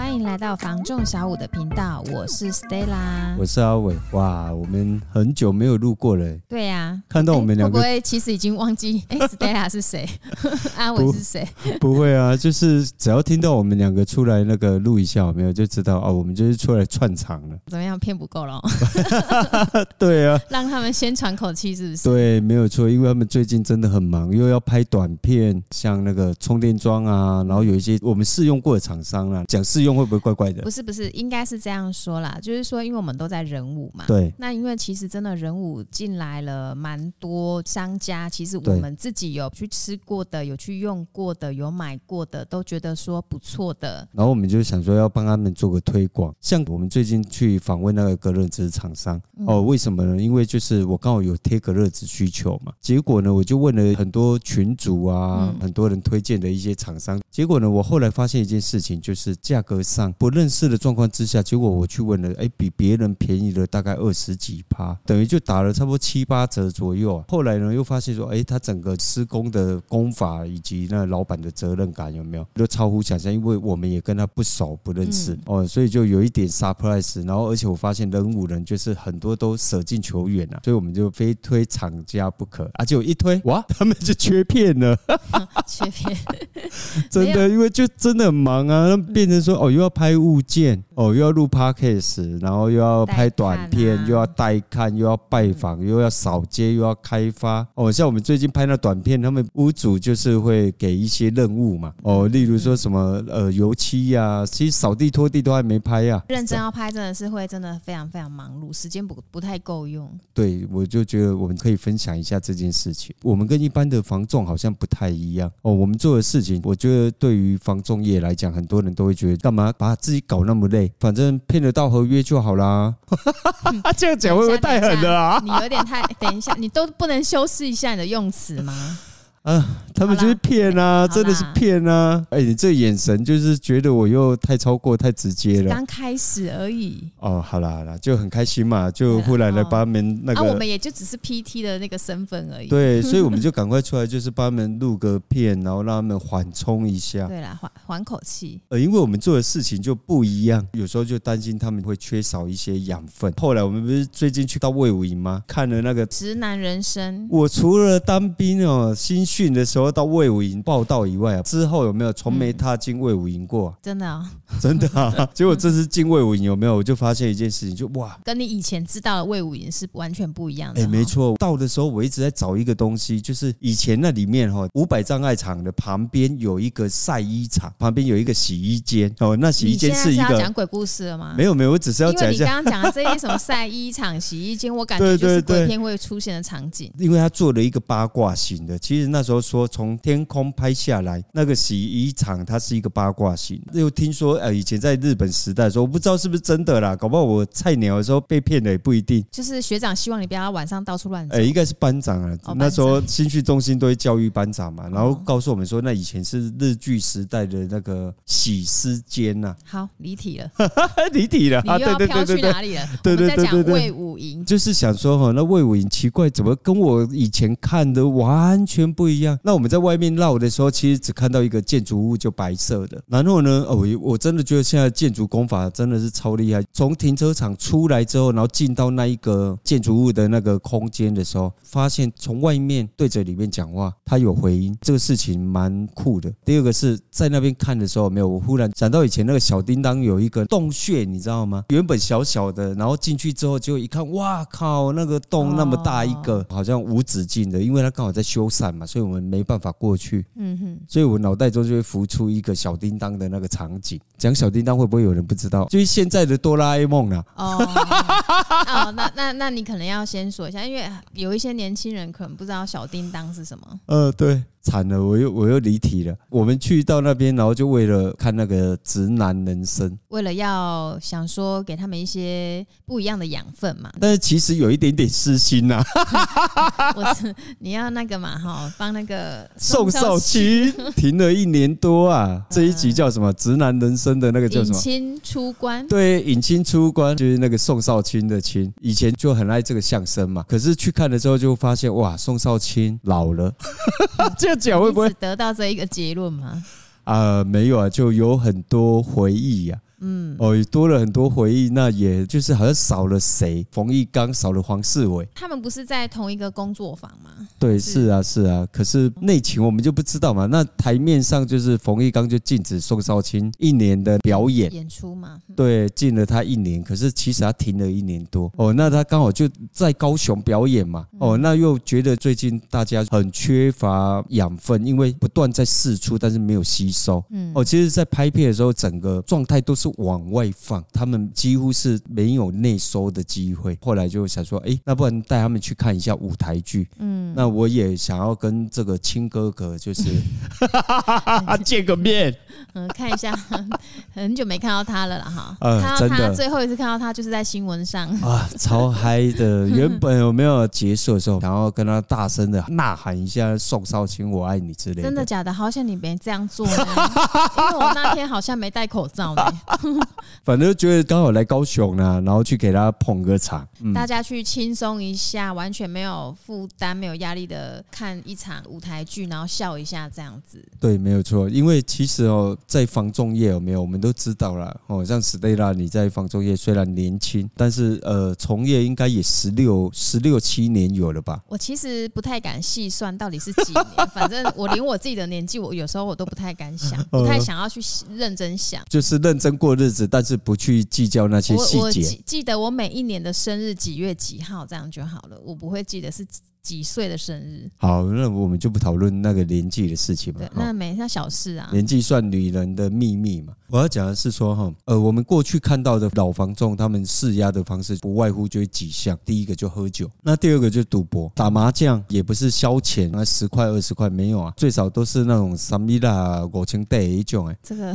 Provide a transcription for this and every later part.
欢迎来到房仲小五的频道，我是 Stella，我是阿伟。哇，我们很久没有录过了。对呀、啊，看到我们两个，会不会其实已经忘记？哎，Stella 是谁？阿伟是谁？不会啊，就是只要听到我们两个出来那个录一下，有没有就知道哦，我们就是出来串场了。怎么样？骗不够了？对啊，让他们先喘口气，是不是？对，没有错，因为他们最近真的很忙，又要拍短片，像那个充电桩啊，然后有一些我们试用过的厂商啊，讲试用。会不会怪怪的？不是不是，应该是这样说啦，就是说，因为我们都在人武嘛，对。那因为其实真的人武进来了蛮多商家，其实我们自己有去吃过的，有去用过的，有买过的，都觉得说不错的。然后我们就想说要帮他们做个推广，像我们最近去访问那个隔热纸厂商哦，为什么呢？因为就是我刚好有贴隔热纸需求嘛，结果呢，我就问了很多群主啊，很多人推荐的一些厂商，结果呢，我后来发现一件事情，就是价格。上不认识的状况之下，结果我去问了，哎，比别人便宜了大概二十几趴，等于就打了差不多七八折左右啊。后来呢，又发现说，哎，他整个施工的工法以及那老板的责任感有没有，都超乎想象。因为我们也跟他不熟不认识哦，所以就有一点 surprise。然后，而且我发现人五人就是很多都舍近求远啊，所以我们就非推厂家不可。而且我一推，哇，他们就缺片了，缺片，真的，因为就真的很忙啊，他们变成说，哦。又要拍物件哦，又要录 podcast，然后又要拍短片，又要带看，又要拜访，又要扫街，又要开发哦。像我们最近拍那短片，他们屋主就是会给一些任务嘛哦，例如说什么呃油漆呀，其实扫地拖地都还没拍呀。认真要拍，真的是会真的非常非常忙碌，时间不不太够用。对，我就觉得我们可以分享一下这件事情。我们跟一般的房仲好像不太一样哦，我们做的事情，我觉得对于房仲业来讲，很多人都会觉得干嘛？把自己搞那么累，反正骗得到合约就好啦。啊，这样讲会不会太狠了啊？你有点太……等一下，你都不能修饰一下你的用词吗？啊，他们就是骗啊，真的是骗啊！哎，你这眼神就是觉得我又太超过、太直接了。刚开始而已。哦，好啦好啦，就很开心嘛，就忽然来帮他们那个。啊，我们也就只是 PT 的那个身份而已。对，所以我们就赶快出来，就是帮他们录个片，然后让他们缓冲一下。对啦，缓缓口气。呃，因为我们做的事情就不一样，有时候就担心他们会缺少一些养分。后来我们不是最近去到魏武营吗？看了那个《直男人生》。我除了当兵哦，新。训的时候到魏武营报道以外啊，之后有没有从没踏进魏武营过？真的啊，真的啊！结果这次进魏武营有没有？我就发现一件事情，就哇，跟你以前知道的魏武营是完全不一样的。哎，没错，到的时候我一直在找一个东西，就是以前那里面哈五百障碍场的旁边有一个晒衣场，旁边有一个洗衣间哦。那洗衣间是一个讲鬼故事了吗？没有没有，我只是要讲一下。你刚刚讲的这些什么晒衣场、洗衣间，我感觉就是鬼片会出现的场景。因为他做了一个八卦型的，其实那。那时候说从天空拍下来那个洗衣厂，它是一个八卦型。又听说呃，以前在日本时代说，我不知道是不是真的啦，搞不好我菜鸟的时候被骗了也不一定。就是学长希望你不要晚上到处乱走。哎，应该是班长啊，那时候新训中心都会教育班长嘛，然后告诉我们说，那以前是日剧时代的那个洗衣间呐。好，离体了，离体了，你又要飘去哪里了？对对对对对，魏武营就是想说哈，那魏武营奇怪，怎么跟我以前看的完全不一样？那我们在外面绕的时候，其实只看到一个建筑物，就白色的。然后呢，哦，我真的觉得现在建筑工法真的是超厉害。从停车场出来之后，然后进到那一个建筑物的那个空间的时候，发现从外面对着里面讲话，它有回音，这个事情蛮酷的。第二个是在那边看的时候，没有，我忽然想到以前那个小叮当有一个洞穴，你知道吗？原本小小的，然后进去之后就一看，哇靠，那个洞那么大一个，好像无止境的，因为它刚好在修缮嘛，所以我们没。办法过去，嗯哼，所以我脑袋中就会浮出一个小叮当的那个场景。讲小叮当会不会有人不知道？就是现在的哆啦 A 梦啊。哦，哦，那那那你可能要先说一下，因为有一些年轻人可能不知道小叮当是什么。呃，对。惨了，我又我又离题了。我们去到那边，然后就为了看那个直男人生，为了要想说给他们一些不一样的养分嘛。但是其实有一点点私心呐。我是你要那个嘛哈，帮那个宋少卿停了一年多啊。这一集叫什么？直男人生的那个叫什么？引亲出关。对，引亲出关就是那个宋少卿的亲。以前就很爱这个相声嘛，可是去看的时候就发现哇，宋少卿老了。这样讲会不会得到这一个结论吗？啊、呃，没有啊，就有很多回忆呀、啊。嗯，哦，多了很多回忆，那也就是好像少了谁？冯玉刚少了黄世伟，他们不是在同一个工作坊吗？对，是，是啊，是啊。可是内情我们就不知道嘛。那台面上就是冯玉刚就禁止宋少卿一年的表演演出嘛？对，禁了他一年。可是其实他停了一年多哦，那他刚好就在高雄表演嘛。哦，那又觉得最近大家很缺乏养分，因为不断在试出，但是没有吸收。嗯，哦，其实，在拍片的时候，整个状态都是往外放，他们几乎是没有内收的机会。后来就想说，哎，那不然带他们去看一下舞台剧。嗯，那我也想要跟这个亲哥哥就是 见个面。嗯，看一下，很久没看到他了啦哈。呃，看到他最后一次看到他就是在新闻上啊，超嗨的。原本有没有结束的时候，然后跟他大声的呐喊一下“宋少卿，我爱你”之类的。真的假的？好像你没这样做呢，因为我那天好像没戴口罩呢。反正觉得刚好来高雄呢，然后去给他捧个场，嗯、大家去轻松一下，完全没有负担、没有压力的看一场舞台剧，然后笑一下这样子。对，没有错。因为其实哦，在房仲业有没有，我们都知道了哦。像 Stella，你在房仲业虽然年轻，但是呃，从业应该也十六、十六七年有了吧？我其实不太敢细算到底是几年，反正我连我自己的年纪，我有时候我都不太敢想，不太想要去认真想，就是认真过日子，但是不去计较那些细节。记得我每一年的生日几月几号这样就好了，我不会记得是。几岁的生日？好，那我们就不讨论那个年纪的事情嘛。对，那没那小事啊。年纪算女人的秘密嘛。我要讲的是说哈，呃，我们过去看到的老房仲他们释压的方式，不外乎就几项。第一个就喝酒，那第二个就赌博，打麻将也不是消遣，那十块二十块没有啊，最少都是那种三米啦、五千块一种哎。这个，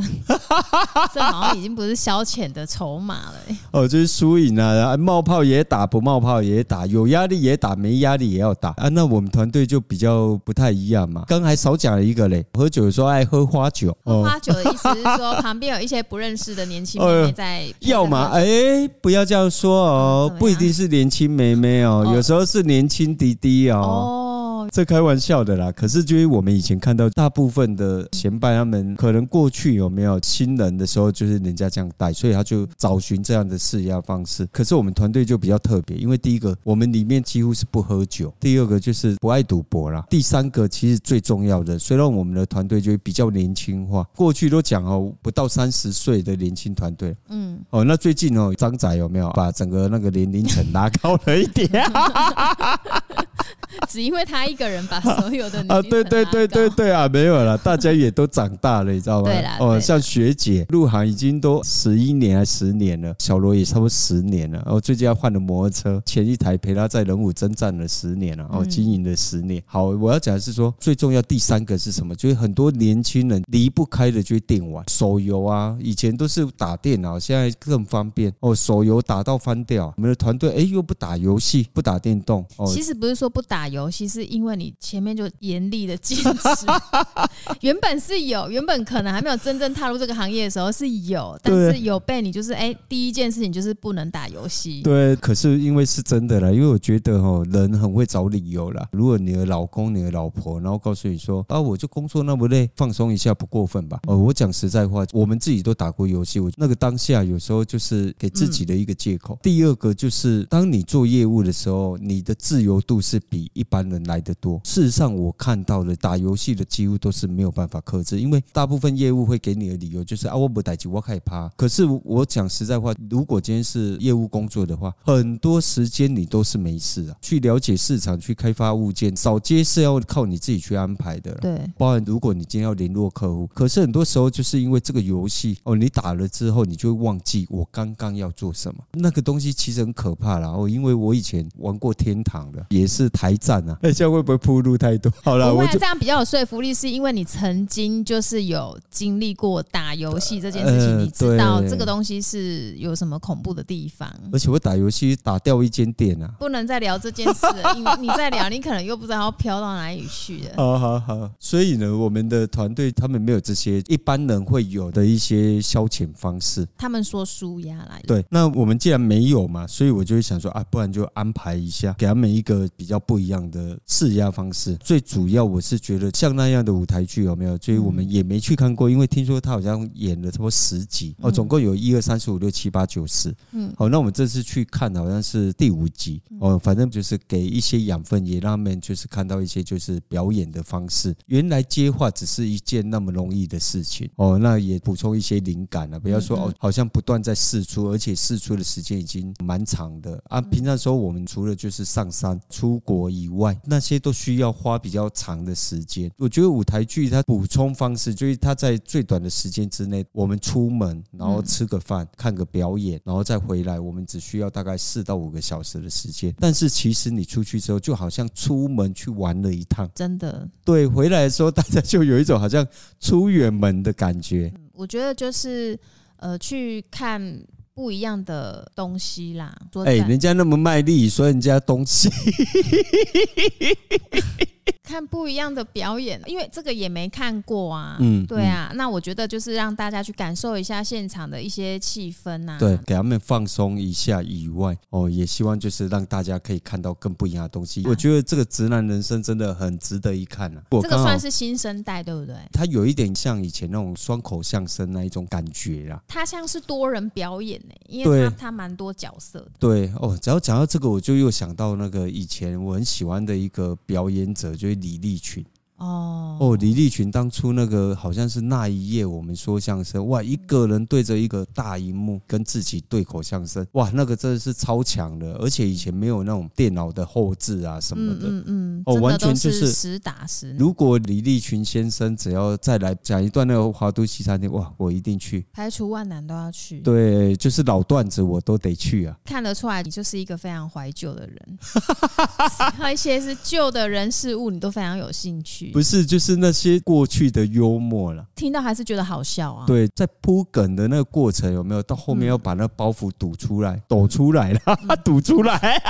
这好像已经不是消遣的筹码了。哦，就是输赢啊，冒泡也打，不冒泡也打，有压力也打，没压力也要打。打啊，那我们团队就比较不太一样嘛。刚还少讲了一个嘞，喝酒的时候爱喝花酒。喝花酒的意思是说，旁边有一些不认识的年轻妹妹在。要嘛，哎，不要这样说哦，不一定是年轻妹妹哦，有时候是年轻弟弟哦。这开玩笑的啦，可是就是我们以前看到大部分的前辈，他们可能过去有没有亲人的时候，就是人家这样带，所以他就找寻这样的释压方式。可是我们团队就比较特别，因为第一个我们里面几乎是不喝酒，第二个就是不爱赌博啦，第三个其实最重要的，虽然我们的团队就比较年轻化，过去都讲哦，不到三十岁的年轻团队，嗯，哦，那最近哦，张仔有没有把整个那个年龄层拉高了一点？只因为他一个人把所有的啊，对对对对对啊，没有了，大家也都长大了，你知道吗？对啦，哦，像学姐入行已经都十一年还十年了，小罗也差不多十年了。哦，最近要换了摩托车，前一台陪他在人武征战了十年了，哦，经营了十年。好，我要讲的是说，最重要第三个是什么？就是很多年轻人离不开的就是电玩、手游啊。以前都是打电脑，现在更方便哦，手游打到翻掉。我们的团队哎，又不打游戏，不打电动。哦，其实不是说不打游戏，是因为你前面就严厉的坚持。原本是有，原本可能还没有真正踏入这个行业的时候是有，但是有被你就是哎，第一件事情就是不能打游戏。对，可是因为是真的啦，因为我觉得哦，人很会找理由啦。如果你的老公、你的老婆，然后告诉你说啊，我就工作那么累，放松一下不过分吧？哦，我讲实在话，我们自己都打过游戏，我那个当下有时候就是给自己的一个借口。第二个就是当你做业务的时候，你的自由度是比一般人来的多。事实上，我看到的打游戏的几乎都是没有办法克制，因为大部分业务会给你的理由就是啊，我不待机，我害怕。可是我讲实在话，如果今天是业务工作的话，很多时间你都是没事啊，去了解市场，去开发物件，扫街是要靠你自己去安排的。对，包含如果你今天要联络客户，可是很多时候就是因为这个游戏哦，你打了之后，你就会忘记我刚刚要做什么。那个东西其实很可怕啦。哦，因为我以前玩过天堂的，也是台战啊。那这样会不会铺路太多？好了，我这样比较有说服力，是因为你曾经就是有经历过打游戏这件事情，你知道这个东西是有什么恐怖的地方。而且我打游戏打掉一间店啊，不能再聊这件事了，因为你再聊，你可能又不知道要飘到哪里去了。好好好，所以呢，我们的团队他们没有这些一般人会有的一些消遣方式。他们说舒压来，对，那我们既然没有嘛，所以我就会想说啊，不然就安排一下，给他们一个比较不一样。样的释压方式。最主要我是觉得像那样的舞台剧有没有？所以我们也没去看过，因为听说他好像演了差不多十集哦，总共有一二三四五六七八九十。嗯，好，那我们这次去看好像是第五集哦，反正就是给一些养分，也让他们就是看到一些就是表演的方式。原来接话只是一件那么容易的事情哦，那也补充一些灵感啊。不要说哦，好像不断在试出，而且试出的时间已经蛮长的啊。平常时候我们除了就是上山出国以外，那些都需要花比较长的时间。我觉得舞台剧它补充方式就是它在最短的时间之内，我们出门然后吃个饭、看个表演，然后再回来，我们只需要大概四到五个小时的时间。但是其实你出去之后，就好像出门去玩了一趟，真的。对，回来的时候大家就有一种好像出远门的感觉。我觉得就是呃，去看不一样的东西啦。哎、欸，人家那么卖力说人家东西。看不一样的表演，因为这个也没看过啊。嗯，对啊。那我觉得就是让大家去感受一下现场的一些气氛呐。对，给他们放松一下以外，哦，也希望就是让大家可以看到更不一样的东西。我觉得这个直男人生真的很值得一看啊。这个算是新生代，对不对？它有一点像以前那种双口相声那一种感觉啦。它像是多人表演呢，因为它它蛮多角色的。对哦，只要讲到这个，我就又想到那个以前我很喜欢的一个表演者，就李立群。哦哦，李立群当初那个好像是那一夜我们说相声，哇，一个人对着一个大荧幕跟自己对口相声，哇，那个真的是超强的，而且以前没有那种电脑的后置啊什么的，嗯嗯，哦，完全就是实打实。如果李立群先生只要再来讲一段那个华都西餐厅，哇，我一定去，排除万难都要去。对，就是老段子我都得去啊。看得出来你就是一个非常怀旧的人，还有一些是旧的人事物你都非常有兴趣。不是，就是那些过去的幽默了。听到还是觉得好笑啊。对，在铺梗的那个过程有没有到后面要把那个包袱堵出来，抖出来了，堵出来。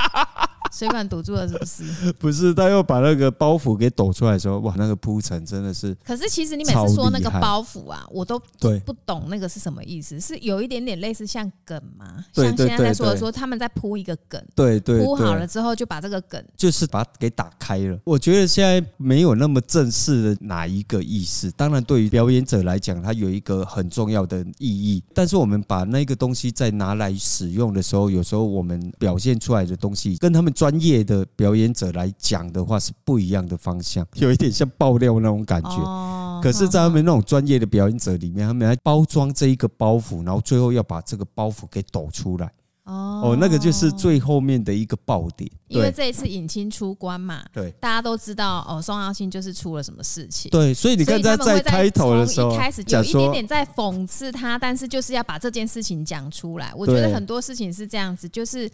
水管堵住了是不是？不是，他又把那个包袱给抖出来的时候，哇，那个铺陈真的是。可是其实你每次说那个包袱啊，我都不懂那个是什么意思，是有一点点类似像梗吗？像现在在说的说他们在铺一个梗，对对，铺好了之后就把这个梗就是把它给打开了。我觉得现在没有那么正式的哪一个意思，当然对于表演者来讲，它有一个很重要的意义。但是我们把那个东西再拿来使用的时候，有时候我们表现出来的东西跟他们。专业的表演者来讲的话是不一样的方向，有一点像爆料那种感觉。可是，在他们那种专业的表演者里面，他们来包装这一个包袱，然后最后要把这个包袱给抖出来。哦，那个就是最后面的一个爆点。因为这一次引清出关嘛，对，大家都知道哦，宋耀庆就是出了什么事情。对，所以你看他在开头的时候，一开始有一点点在讽刺他，但是就是要把这件事情讲出来。我觉得很多事情是这样子，就是。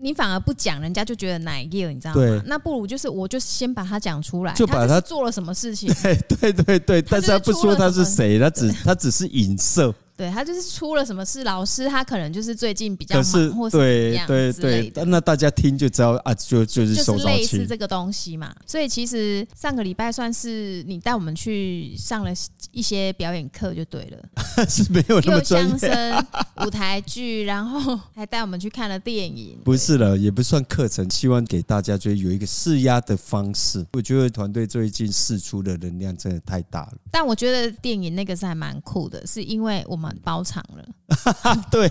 你反而不讲，人家就觉得哪一个，你知道吗？对，那不如就是，我就先把他讲出来，就把他，他做了什么事情。对对对对，但是他不说他是谁，他只他只是影射。对，他就是出了什么事，老师他可能就是最近比较忙，是或是怎样对对对，那大家听就知道啊，就就是就是类似这个东西嘛。所以其实上个礼拜算是你带我们去上了一些表演课就对了，是没有那么专业。相声、舞台剧，然后还带我们去看了电影。不是了，也不算课程，希望给大家就有一个释压的方式。我觉得团队最近释出的能量真的太大了。但我觉得电影那个是还蛮酷的，是因为我们。包场了，对，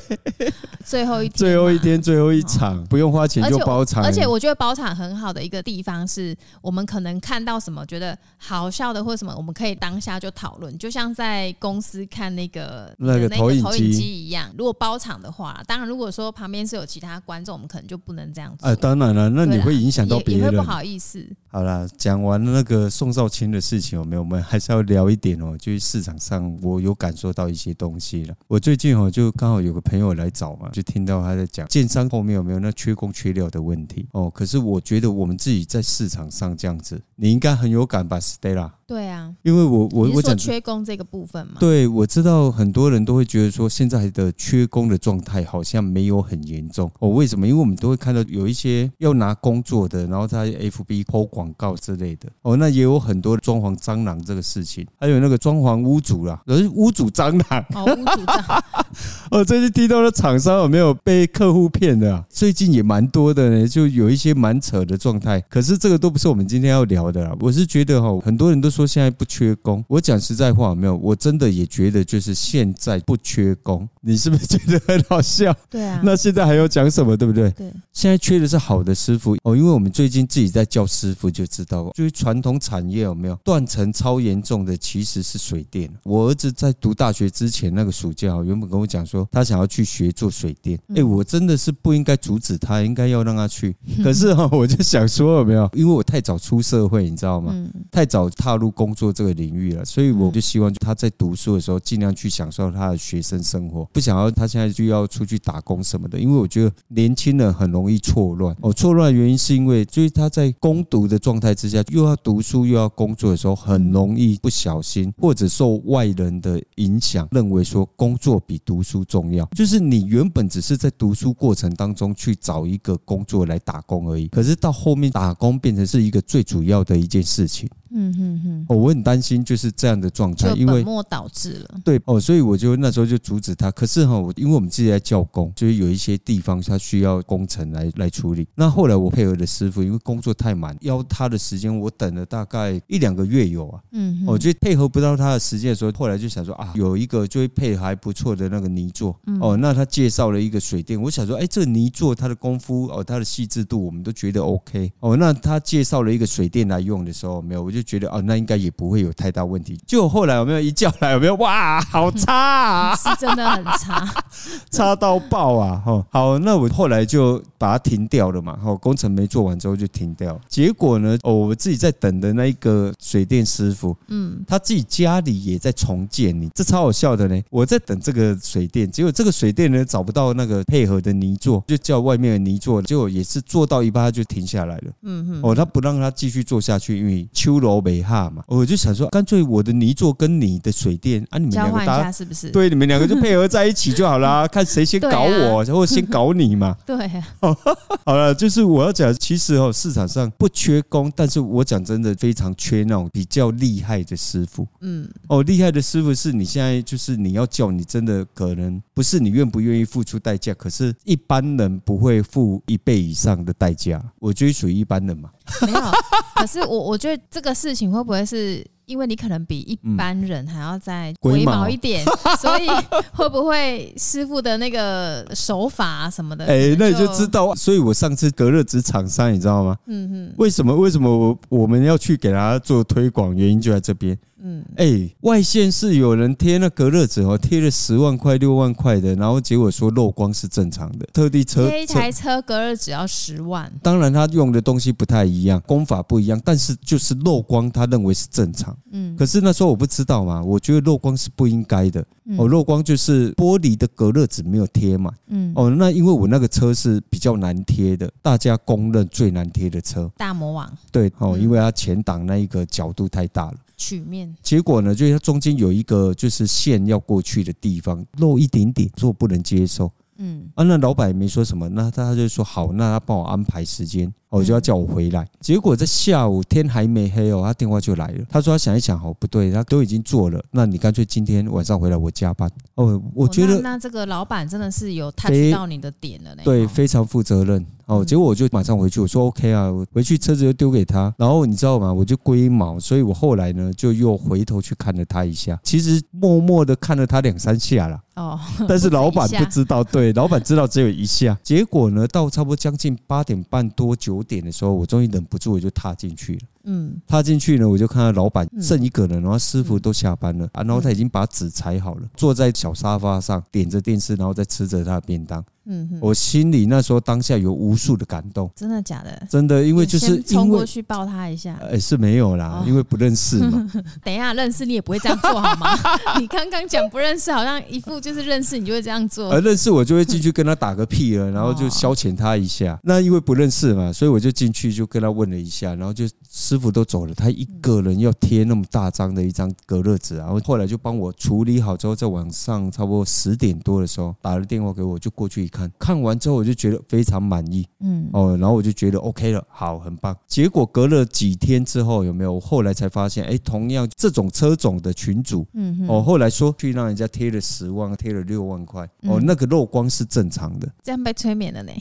最后一天，最后一天，最后一场，不用花钱就包场。而且我觉得包场很好的一个地方是，我们可能看到什么觉得好笑的或什么，我们可以当下就讨论，就像在公司看那个那个投影机一样。如果包场的话，当然如果说旁边是有其他观众，我们可能就不能这样子。哎，当然了，那你会影响到别人，也会不好意思。好了，讲完那个宋少卿的事情，有没有？我们还是要聊一点哦，就是市场上我有感受到一些东西我最近哦，就刚好有个朋友来找嘛，就听到他在讲建商后面有没有那缺工缺料的问题哦。可是我觉得我们自己在市场上这样子，你应该很有感吧，Stella？对啊，因为我我我讲缺工这个部分嘛。对，我知道很多人都会觉得说现在的缺工的状态好像没有很严重哦。为什么？因为我们都会看到有一些要拿工作的，然后在 FB 抛广告之类的哦。那也有很多装潢蟑螂这个事情，还有那个装潢屋主啦，有屋主蟑螂哦，屋主蟑螂 哦。最近听到的厂商有没有被客户骗的啊？最近也蛮多的呢，就有一些蛮扯的状态。可是这个都不是我们今天要聊的啦。我是觉得哈，很多人都说现在不缺工，我讲实在话，有没有，我真的也觉得就是现在不缺工。你是不是觉得很好笑？对啊。那现在还要讲什么？对不对？对。现在缺的是好的师傅哦，因为我们最近自己在教师傅，就知道，就是传统产业有没有断层超严重的，其实是水电。我儿子在读大学之前那个暑假，原本跟我讲说他想要去学做水电。哎，我真的是不应该阻止他，应该要让他去。可是哈，我就想说有没有，因为我太早出社会，你知道吗？太早踏入工作这个领域了，所以我就希望他在读书的时候尽量去享受他的学生生活，不想要他现在就要出去打工什么的。因为我觉得年轻人很容易错乱哦，错乱的原因是因为就是他在攻读的状态之下，又要读书又要工作的时候，很容易不小心或者受外人的影响，认为说工作比读书重要。就是你原本只是在读书过程当中去找一个工作来打工而已，可是到后面打工变成是一个最主要的一件事情。嗯哼哼，哦，我很担心就是这样的状态，因为本末倒置了。对哦，所以我就那时候就阻止他。可是哈，我因为我们自己在教工，就是有一些地方他需要工程来来处理。那后来我配合的师傅，因为工作太满，要他的时间我等了大概一两个月有啊。嗯，我就配合不到他的时间的时候，后来就想说啊，有一个就会配合还不错的那个泥作哦，那他介绍了一个水电，我想说，哎，这个泥作他的功夫哦，他的细致度我们都觉得 OK 哦。那他介绍了一个水电来用的时候，没有，我就。觉得哦，那应该也不会有太大问题。就后来有没有一叫来有没有？哇，好差啊！是真的很差，差到爆啊！哈，好，那我后来就把它停掉了嘛。哈，工程没做完之后就停掉。结果呢，哦，我自己在等的那一个水电师傅，嗯，他自己家里也在重建，你这超好笑的呢。我在等这个水电，结果这个水电呢找不到那个配合的泥作，就叫外面的泥作，结果也是做到一半他就停下来了。嗯哼，哦，他不让他继续做下去，因为秋楼。北哈嘛，我就想说，干脆我的泥作跟你的水电啊，你们两个搭是不是？对，你们两个就配合在一起就好了，看谁先搞我，然后先搞你嘛。对，好了，就是我要讲，其实哦，市场上不缺工，但是我讲真的，非常缺那种比较厉害的师傅。嗯，哦，厉害的师傅是你现在就是你要叫你真的可能不是你愿不愿意付出代价，可是一般人不会付一倍以上的代价。我觉得属于一般人嘛。没有，可是我我觉得这个事情会不会是因为你可能比一般人还要再龟毛一点，所以会不会师傅的那个手法啊什么的？哎，那你就知道。所以我上次隔热纸厂商，你知道吗？嗯哼。为什么？为什么我我们要去给他做推广？原因就在这边。嗯，哎，外县是有人贴那隔热纸哦，贴了十万块、六万块的，然后结果说漏光是正常的，特地车贴一台车隔热纸要十万。当然他用的东西不太一样，工法不一样，但是就是漏光，他认为是正常。嗯，可是那时候我不知道嘛，我觉得漏光是不应该的。哦，漏光就是玻璃的隔热纸没有贴嘛。嗯，哦，那因为我那个车是比较难贴的，大家公认最难贴的车。大魔王。对，哦，因为它前挡那一个角度太大了。曲面，结果呢，就是它中间有一个就是线要过去的地方漏一点点，说不能接受。嗯，啊，那老板也没说什么，那他就说好，那他帮我安排时间。我就要叫我回来，结果在下午天还没黑哦，他电话就来了。他说他想一想，哦，不对，他都已经做了，那你干脆今天晚上回来我加班。哦，我觉得那这个老板真的是有 touch 到你的点了嘞。对，非常负责任。哦，结果我就马上回去，我说 OK 啊，我回去车子就丢给他。然后你知道吗？我就龟毛，所以我后来呢就又回头去看了他一下，其实默默的看了他两三下了。哦，但是老板不知道，对，老板知道只有一下。结果呢，到差不多将近八点半多九。五点的时候，我终于忍不住，我就踏进去了。嗯，踏进去呢，我就看到老板剩一个人，然后师傅都下班了啊，然后他已经把纸裁好了，坐在小沙发上，点着电视，然后再吃着他的便当。嗯，我心里那时候当下有无数的感动。真的假的？真的，因为就是冲过去抱他一下。哎，是没有啦，因为不认识嘛。等一下，认识你也不会这样做好吗？你刚刚讲不认识，好像一副就是认识你就会这样做。而认识我就会进去跟他打个屁了，然后就消遣他一下。那因为不认识嘛，所以我就进去就跟他问了一下，然后就。师傅都走了，他一个人要贴那么大张的一张隔热纸，然后后来就帮我处理好之后，在晚上差不多十点多的时候打了电话给我，就过去一看，看完之后我就觉得非常满意，嗯，哦，然后我就觉得 OK 了，好，很棒。结果隔了几天之后，有没有？我后来才发现，哎，同样这种车种的群主，嗯，哦，后来说去让人家贴了十万，贴了六万块，哦，那个漏光是正常的，这样被催眠了呢。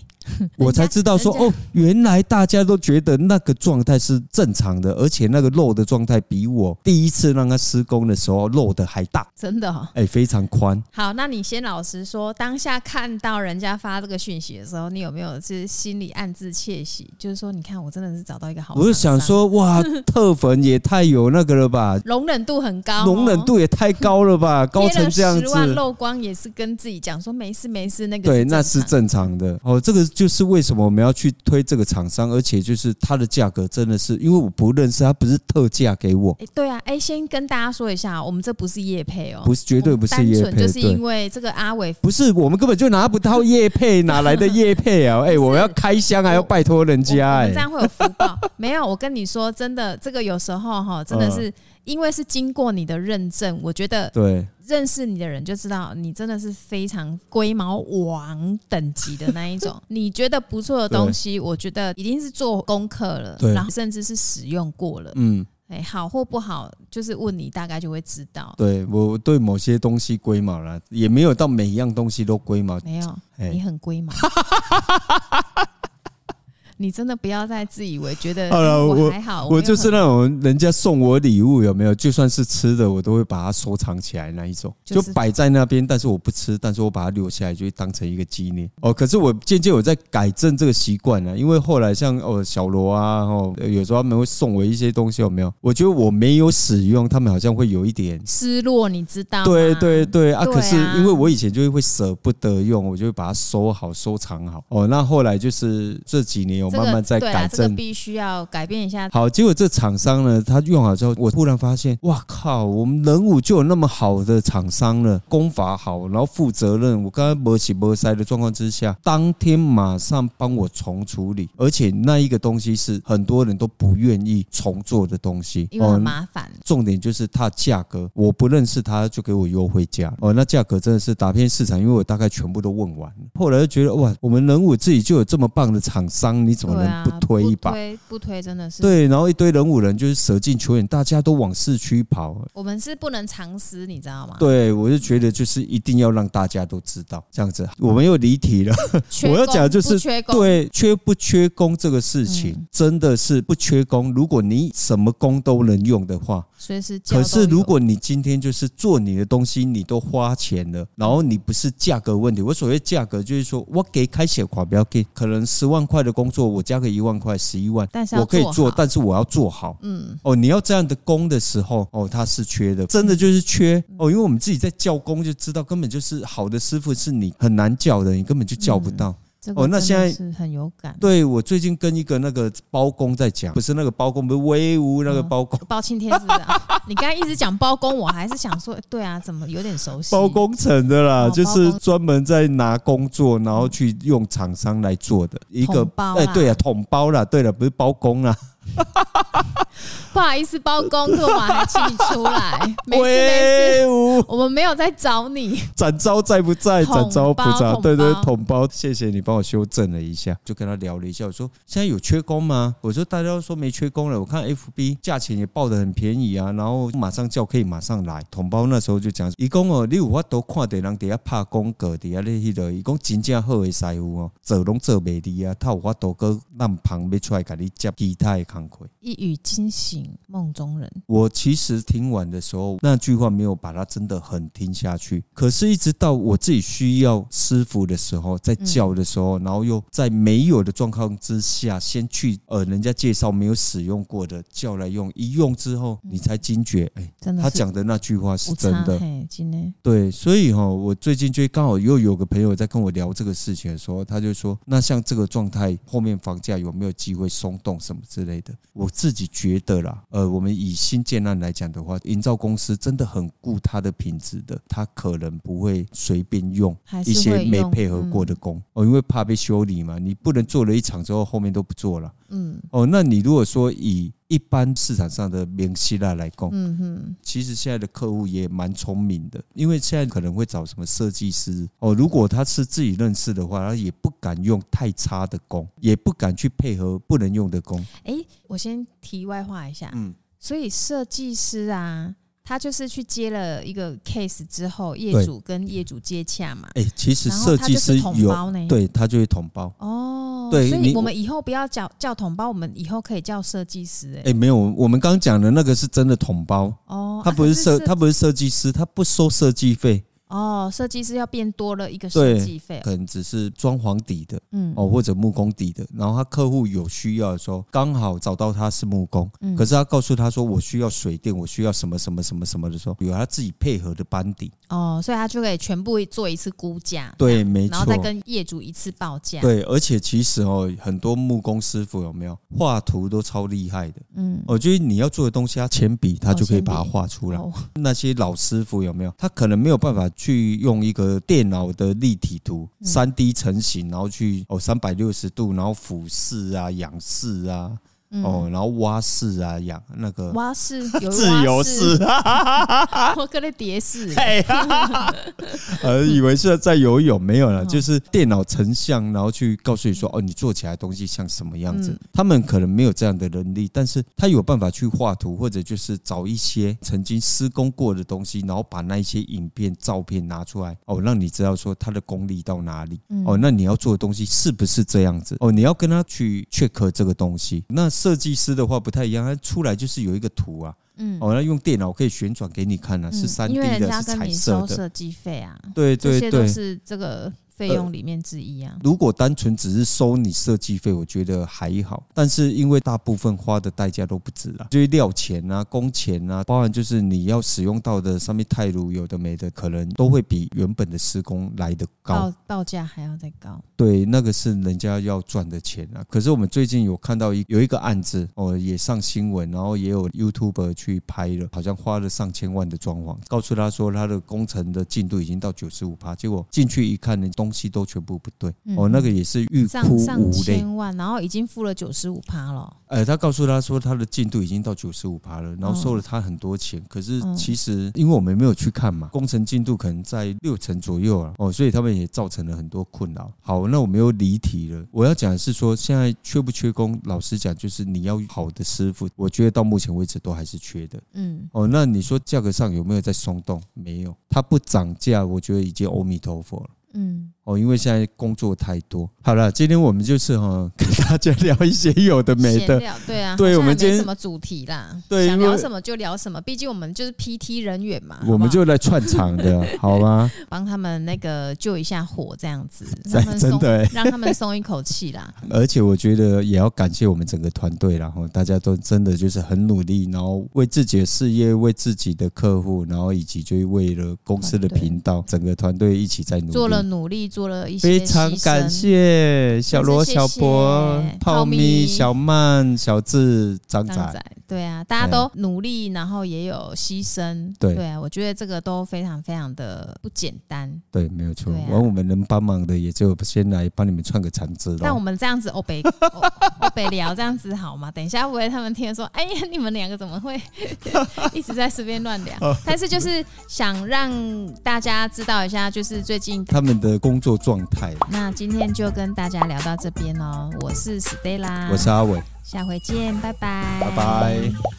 我才知道说 哦，原来大家都觉得那个状态是正常的，而且那个漏的状态比我第一次让他施工的时候漏的还大，真的哦，哎，非常宽。好，那你先老实说，当下看到人家发这个讯息的时候，你有没有是心里暗自窃喜？就是说，你看我真的是找到一个好，我就想说哇，特粉也太有那个了吧，容忍度很高，容忍度也太高了吧，高成这样子。十万漏光也是跟自己讲说没事没事，那个对，那是正常的哦，这个。就是为什么我们要去推这个厂商，而且就是它的价格真的是，因为我不认识，他不是特价给我。哎，对啊，哎，先跟大家说一下，我们这不是叶配哦，不是，绝对不是叶配，就是因为这个阿伟不是，我们根本就拿不到叶配，哪来的叶配啊？哎，我要开箱还要拜托人家，哎，这样会有福报？没有，我跟你说，真的，这个有时候哈，真的是因为是经过你的认证，我觉得对。认识你的人就知道，你真的是非常龟毛王等级的那一种。你觉得不错的东西，我觉得一定是做功课了，然后甚至是使用过了。嗯，哎，好或不好，就是问你，大概就会知道。对，我对某些东西龟毛了，也没有到每一样东西都龟毛。没有，你很龟毛。你真的不要再自以为觉得我还好，我就是那种人家送我礼物有没有？就算是吃的，我都会把它收藏起来那一种，就摆在那边，但是我不吃，但是我把它留下来，就会当成一个纪念。哦，可是我渐渐有在改正这个习惯了，因为后来像哦小罗啊，哦有时候他们会送我一些东西，有没有？我觉得我没有使用，他们好像会有一点失落，你知道吗？对对对啊！可是因为我以前就会舍不得用，我就会把它收好收藏好。哦，那后来就是这几年有。慢慢在改正，必须要改变一下。好，结果这厂商呢，他用好之后，我突然发现，哇靠，我们人武就有那么好的厂商了，功法好，然后负责任。我刚刚没洗没塞的状况之下，当天马上帮我重处理，而且那一个东西是很多人都不愿意重做的东西，因为很麻烦。重点就是它价格，我不认识他，就给我优惠价。哦，那价格真的是打遍市场，因为我大概全部都问完。后来就觉得，哇，我们人武自己就有这么棒的厂商，你怎么能不推一把？不推不推，真的是对。然后一堆人五人就是舍近求远，大家都往市区跑。我们是不能藏私，你知道吗？对，我就觉得就是一定要让大家都知道，这样子。我们又离题了。我要讲的就是对缺不缺工这个事情，真的是不缺工。如果你什么工都能用的话。随时，可是如果你今天就是做你的东西，你都花钱了，然后你不是价格问题。我所谓价格就是说，我给开写款不要给，可能十万块的工作，我加个一万块，十一万，我可以做，但是我要做好。嗯，哦，你要这样的工的时候，哦，他是缺的，真的就是缺。哦，因为我们自己在叫工就知道，根本就是好的师傅是你很难叫的，你根本就叫不到。哦，那现在是很有感。对，我最近跟一个那个包工在讲，不是那个包工，不是威武那个包工，包青天是不是？你刚才一直讲包工，我还是想说，对啊，怎么有点熟悉？包工程的啦，就是专门在拿工作，然后去用厂商来做的一个包。哎，对啊，统包啦，对了，不是包工啦。不好意思，包工作嘛，还请你出来。没事没事，我们没有在找你。展昭在不在？展昭不在。对对，统包，谢谢你帮我修正了一下。就跟他聊了一下，我说现在有缺工吗？我说大家都说没缺工了。我看 FB 价钱也报的很便宜啊，然后马上叫可以马上来。统包那时候就讲，一共哦，你有法都看到人底下拍工格底下那些的，一共真正好的师傅哦，做拢做美丽啊，他有法都个让旁边出来给你接其他的工课。一语惊醒梦中人。我其实听完的时候，那句话没有把它真的很听下去。可是，一直到我自己需要师傅的时候，在叫的时候，然后又在没有的状况之下，先去呃人家介绍没有使用过的叫来用，一用之后，你才惊觉，哎，真的他讲的那句话是真的。真的对，所以哈，我最近就刚好又有个朋友在跟我聊这个事情的时候，他就说，那像这个状态，后面房价有没有机会松动什么之类的？我自己觉得啦，呃，我们以新建案来讲的话，营造公司真的很顾它的品质的，它可能不会随便用一些没配合过的工哦，因为怕被修理嘛，你不能做了一场之后后面都不做了。嗯，哦，那你如果说以一般市场上的明希腊来供，嗯哼，其实现在的客户也蛮聪明的，因为现在可能会找什么设计师哦，如果他是自己认识的话，他也不敢用太差的工，也不敢去配合不能用的工。哎，我先题外话一下，嗯，所以设计师啊。他就是去接了一个 case 之后，业主跟业主接洽嘛。哎，其实设计师有，对他就会统包。哦，对，所以我们以后不要叫叫统包，我们以后可以叫设计师。哎，哎，没有，我们刚讲的那个是真的统包。哦，他不是设，他不是设计师，他不收设计费。哦，设计师要变多了一个设计费，可能只是装潢底的，嗯，哦，或者木工底的。然后他客户有需要的时候，刚好找到他是木工，嗯，可是他告诉他说，我需要水电，我需要什么什么什么什么的时候，有他自己配合的班底。哦，所以他就可以全部做一次估价，对，没错，然后再跟业主一次报价。对，而且其实哦，很多木工师傅有没有画图都超厉害的，嗯，我觉得你要做的东西，他铅笔他就可以把它画出来。哦，那些老师傅有没有？他可能没有办法去用一个电脑的立体图，三 D 成型，然后去哦三百六十度，然后俯视啊、仰视啊。哦，然后蛙式啊，养那个蛙式 自由式，我跟你蝶式，呃，以为是在游泳，没有了，就是电脑成像，然后去告诉你说，哦，你做起来东西像什么样子。他们可能没有这样的能力，但是他有办法去画图，或者就是找一些曾经施工过的东西，然后把那一些影片、照片拿出来，哦，让你知道说他的功力到哪里。哦，那你要做的东西是不是这样子？哦，你要跟他去 check 这个东西，那。设计师的话不太一样，他出来就是有一个图啊，嗯，哦，那用电脑可以旋转给你看啊，是三 D 的，是彩色的，设计费啊，对对对，这些都是这个。费用里面之一啊。如果单纯只是收你设计费，我觉得还好。但是因为大部分花的代价都不止啊，就是料钱啊、工钱啊，包含就是你要使用到的上面钛炉有的没的，可能都会比原本的施工来的高，报价还要再高。对，那个是人家要赚的钱啊。可是我们最近有看到一有一个案子哦，也上新闻，然后也有 YouTuber 去拍了，好像花了上千万的装潢，告诉他说他的工程的进度已经到九十五趴，结果进去一看呢，东西都全部不对哦，那个也是欲哭无泪，上千万，然后已经付了九十五趴了。呃，他告诉他说他的进度已经到九十五趴了，然后收了他很多钱。可是其实因为我们没有去看嘛，工程进度可能在六成左右啊，哦，所以他们也造成了很多困扰。好，那我们又离题了。我要讲的是说，现在缺不缺工？老实讲，就是你要好的师傅，我觉得到目前为止都还是缺的。嗯，哦，那你说价格上有没有在松动？没有，它不涨价，我觉得已经阿弥陀佛了。嗯。哦，因为现在工作太多。好了，今天我们就是哈，跟大家聊一些有的没的。对啊，对，我们今天什么主题啦？对，想聊什么就聊什么。毕竟我们就是 PT 人员嘛，我们就来串场的，好吗？帮他们那个救一下火，这样子，让他们松，让他们松一口气啦。而且我觉得也要感谢我们整个团队，然后大家都真的就是很努力，然后为自己的事业、为自己的客户，然后以及就为了公司的频道，整个团队一起在努力，做了努力。做了一些非常感谢小罗、小博、泡咪、小曼、小智、张仔，对啊，大家都努力，然后也有牺牲，对对啊，我觉得这个都非常非常的不简单，对，没有错。完，我们能帮忙的也就先来帮你们串个场子了。但我们这样子欧北欧北聊这样子好吗？等一下，不会他们听说，哎呀，你们两个怎么会 一直在随便乱聊？但是就是想让大家知道一下，就是最近他们的工作。状态。那今天就跟大家聊到这边哦，我是 Stella，我是阿伟，下回见，拜拜，拜拜。